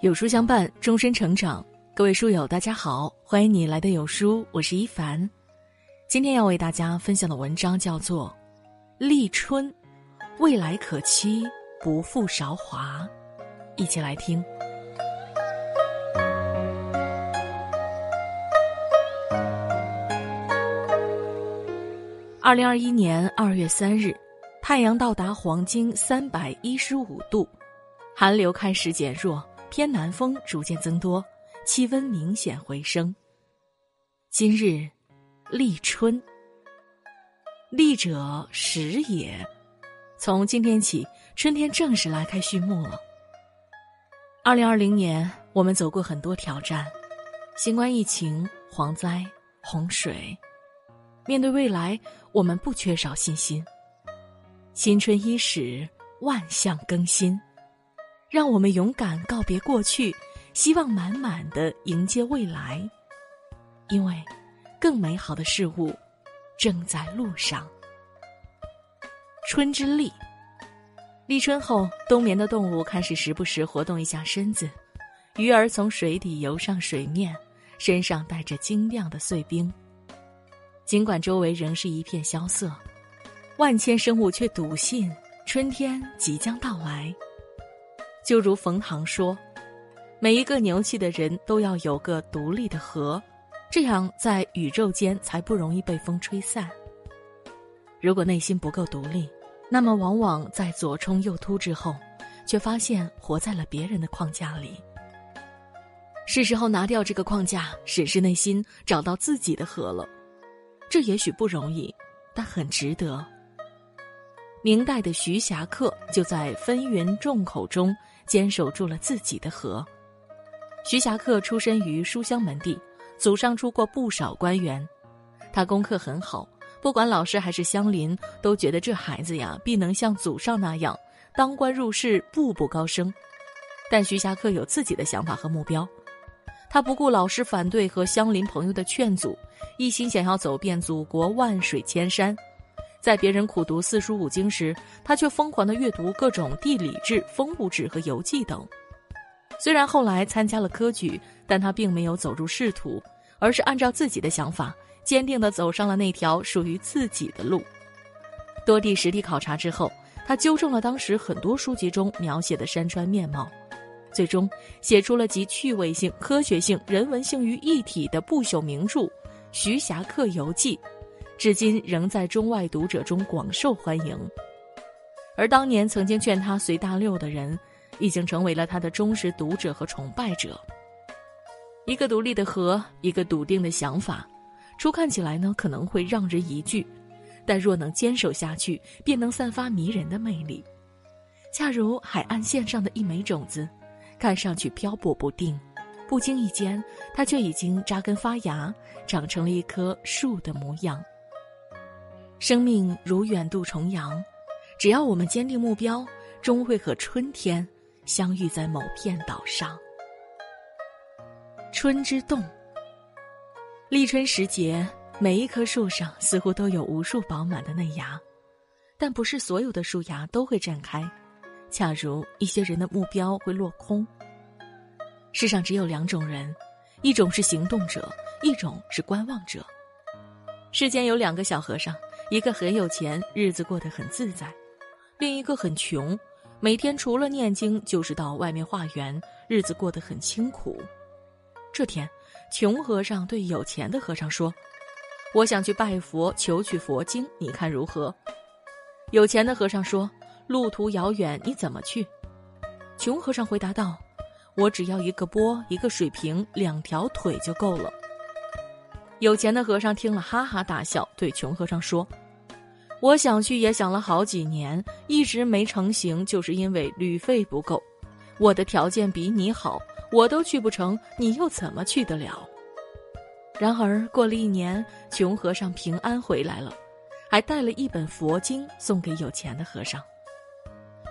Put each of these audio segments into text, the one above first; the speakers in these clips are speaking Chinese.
有书相伴，终身成长。各位书友，大家好，欢迎你来的有书，我是一凡。今天要为大家分享的文章叫做《立春，未来可期，不负韶华》，一起来听。二零二一年二月三日，太阳到达黄经三百一十五度，寒流开始减弱，偏南风逐渐增多，气温明显回升。今日，立春。立者始也，从今天起，春天正式拉开序幕了。二零二零年，我们走过很多挑战，新冠疫情、蝗灾、洪水。面对未来，我们不缺少信心。新春伊始，万象更新，让我们勇敢告别过去，希望满满的迎接未来。因为，更美好的事物正在路上。春之立，立春后，冬眠的动物开始时不时活动一下身子，鱼儿从水底游上水面，身上带着晶亮的碎冰。尽管周围仍是一片萧瑟，万千生物却笃信春天即将到来。就如冯唐说：“每一个牛气的人都要有个独立的核，这样在宇宙间才不容易被风吹散。如果内心不够独立，那么往往在左冲右突之后，却发现活在了别人的框架里。是时候拿掉这个框架，审视内心，找到自己的核了。”这也许不容易，但很值得。明代的徐霞客就在纷纭众口中坚守住了自己的核。徐霞客出身于书香门第，祖上出过不少官员。他功课很好，不管老师还是乡邻都觉得这孩子呀必能像祖上那样当官入仕，步步高升。但徐霞客有自己的想法和目标。他不顾老师反对和乡邻朋友的劝阻，一心想要走遍祖国万水千山。在别人苦读四书五经时，他却疯狂地阅读各种地理志、风物志和游记等。虽然后来参加了科举，但他并没有走入仕途，而是按照自己的想法，坚定地走上了那条属于自己的路。多地实地考察之后，他纠正了当时很多书籍中描写的山川面貌。最终写出了集趣味性、科学性、人文性于一体的不朽名著《徐霞客游记》，至今仍在中外读者中广受欢迎。而当年曾经劝他随大溜的人，已经成为了他的忠实读者和崇拜者。一个独立的核，一个笃定的想法，初看起来呢可能会让人疑惧，但若能坚守下去，便能散发迷人的魅力，恰如海岸线上的一枚种子。看上去漂泊不定，不经意间，它却已经扎根发芽，长成了一棵树的模样。生命如远渡重洋，只要我们坚定目标，终会和春天相遇在某片岛上。春之动，立春时节，每一棵树上似乎都有无数饱满的嫩芽，但不是所有的树芽都会绽开。恰如一些人的目标会落空。世上只有两种人，一种是行动者，一种是观望者。世间有两个小和尚，一个很有钱，日子过得很自在；另一个很穷，每天除了念经就是到外面化缘，日子过得很清苦。这天，穷和尚对有钱的和尚说：“我想去拜佛，求取佛经，你看如何？”有钱的和尚说。路途遥远，你怎么去？穷和尚回答道：“我只要一个钵，一个水瓶，两条腿就够了。”有钱的和尚听了，哈哈大笑，对穷和尚说：“我想去也想了好几年，一直没成行，就是因为旅费不够。我的条件比你好，我都去不成，你又怎么去得了？”然而过了一年，穷和尚平安回来了，还带了一本佛经送给有钱的和尚。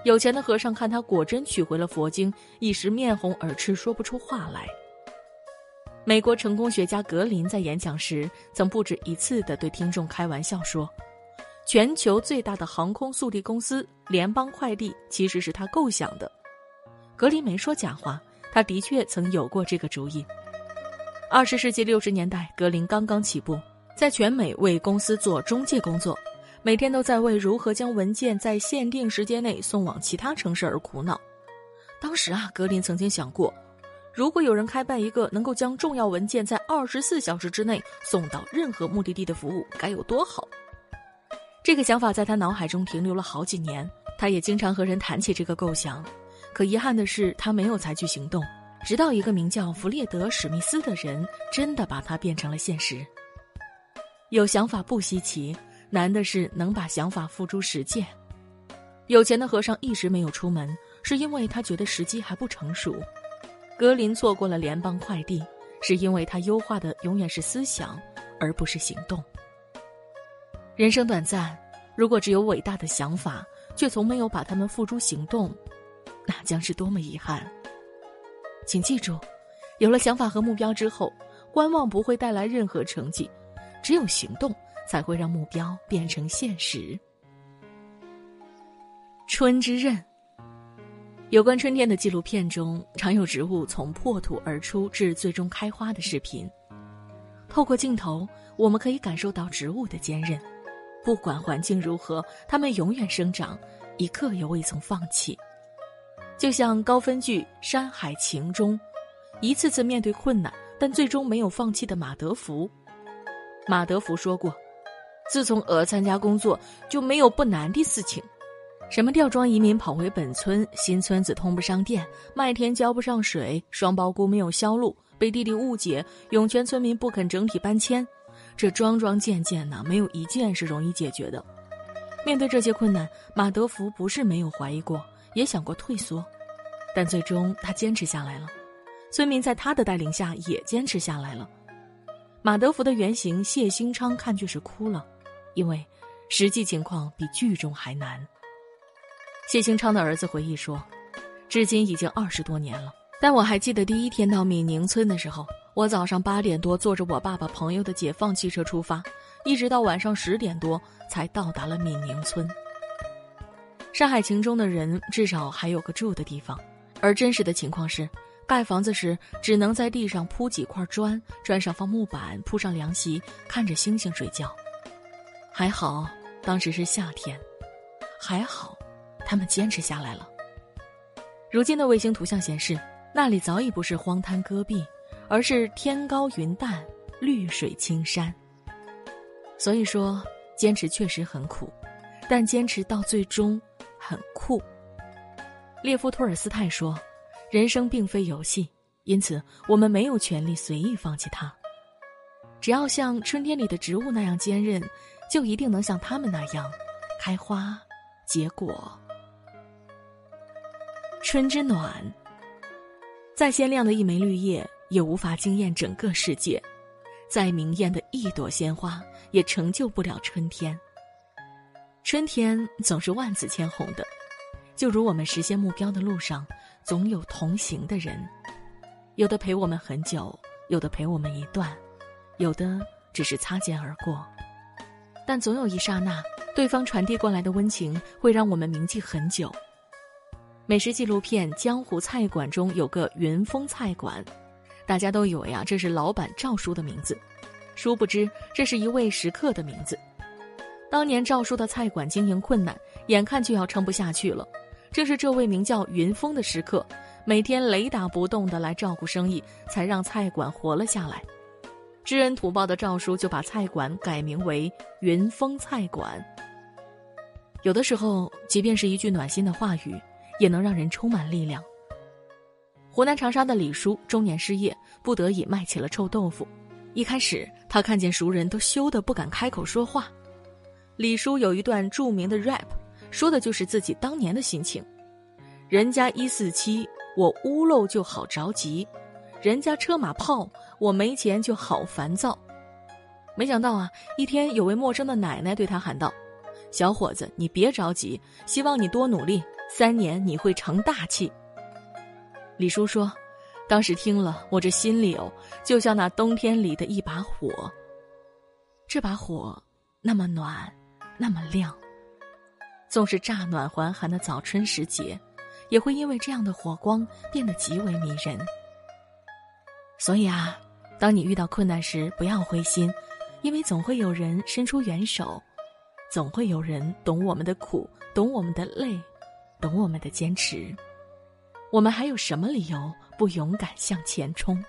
有钱的和尚看他果真取回了佛经，一时面红耳赤，说不出话来。美国成功学家格林在演讲时，曾不止一次地对听众开玩笑说：“全球最大的航空速递公司联邦快递其实是他构想的。”格林没说假话，他的确曾有过这个主意。二十世纪六十年代，格林刚刚起步，在全美为公司做中介工作，每天都在为如何将文件在限定时间内送往其他城市而苦恼。当时啊，格林曾经想过。如果有人开办一个能够将重要文件在二十四小时之内送到任何目的地的服务，该有多好！这个想法在他脑海中停留了好几年，他也经常和人谈起这个构想。可遗憾的是，他没有采取行动，直到一个名叫弗列德·史密斯的人真的把它变成了现实。有想法不稀奇，难的是能把想法付诸实践。有钱的和尚一直没有出门，是因为他觉得时机还不成熟。格林错过了联邦快递，是因为他优化的永远是思想，而不是行动。人生短暂，如果只有伟大的想法，却从没有把它们付诸行动，那将是多么遗憾。请记住，有了想法和目标之后，观望不会带来任何成绩，只有行动才会让目标变成现实。春之刃。有关春天的纪录片中，常有植物从破土而出至最终开花的视频。透过镜头，我们可以感受到植物的坚韧，不管环境如何，它们永远生长，一刻也未曾放弃。就像高分剧《山海情》中，一次次面对困难但最终没有放弃的马德福。马德福说过：“自从我参加工作，就没有不难的事情。”什么吊装移民跑回本村，新村子通不上电，麦田浇不上水，双胞菇没有销路，被弟弟误解，涌泉村民不肯整体搬迁，这桩桩件件呢，没有一件是容易解决的。面对这些困难，马德福不是没有怀疑过，也想过退缩，但最终他坚持下来了。村民在他的带领下也坚持下来了。马德福的原型谢兴昌看剧是哭了，因为实际情况比剧中还难。谢兴昌的儿子回忆说：“至今已经二十多年了，但我还记得第一天到闽宁村的时候，我早上八点多坐着我爸爸朋友的解放汽车出发，一直到晚上十点多才到达了闽宁村。山海情中的人至少还有个住的地方，而真实的情况是，盖房子时只能在地上铺几块砖，砖上放木板，铺上凉席，看着星星睡觉。还好当时是夏天，还好。”他们坚持下来了。如今的卫星图像显示，那里早已不是荒滩戈壁，而是天高云淡、绿水青山。所以说，坚持确实很苦，但坚持到最终很酷。列夫·托尔斯泰说：“人生并非游戏，因此我们没有权利随意放弃它。只要像春天里的植物那样坚韧，就一定能像它们那样开花、结果。”春之暖，再鲜亮的一枚绿叶也无法惊艳整个世界，再明艳的一朵鲜花也成就不了春天。春天总是万紫千红的，就如我们实现目标的路上，总有同行的人，有的陪我们很久，有的陪我们一段，有的只是擦肩而过，但总有一刹那，对方传递过来的温情会让我们铭记很久。美食纪录片《江湖菜馆》中有个云峰菜馆，大家都以为啊这是老板赵叔的名字，殊不知这是一位食客的名字。当年赵叔的菜馆经营困难，眼看就要撑不下去了，正是这位名叫云峰的食客，每天雷打不动的来照顾生意，才让菜馆活了下来。知恩图报的赵叔就把菜馆改名为云峰菜馆。有的时候，即便是一句暖心的话语。也能让人充满力量。湖南长沙的李叔中年失业，不得已卖起了臭豆腐。一开始，他看见熟人都羞得不敢开口说话。李叔有一段著名的 rap，说的就是自己当年的心情：人家一四七，我屋漏就好着急；人家车马炮，我没钱就好烦躁。没想到啊，一天有位陌生的奶奶对他喊道：“小伙子，你别着急，希望你多努力。”三年你会成大器。李叔说：“当时听了，我这心里哦，就像那冬天里的一把火。这把火那么暖，那么亮。纵是乍暖还寒的早春时节，也会因为这样的火光变得极为迷人。所以啊，当你遇到困难时，不要灰心，因为总会有人伸出援手，总会有人懂我们的苦，懂我们的累，懂我们的坚持。我们还有什么理由不勇敢向前冲？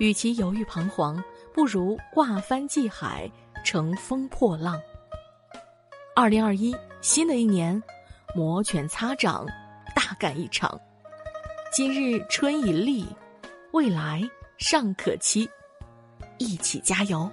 与其犹豫彷徨，不如挂帆济海，乘风破浪。二零二一，新的一年，摩拳擦掌，大干一场。今日春已立，未来尚可期，一起加油！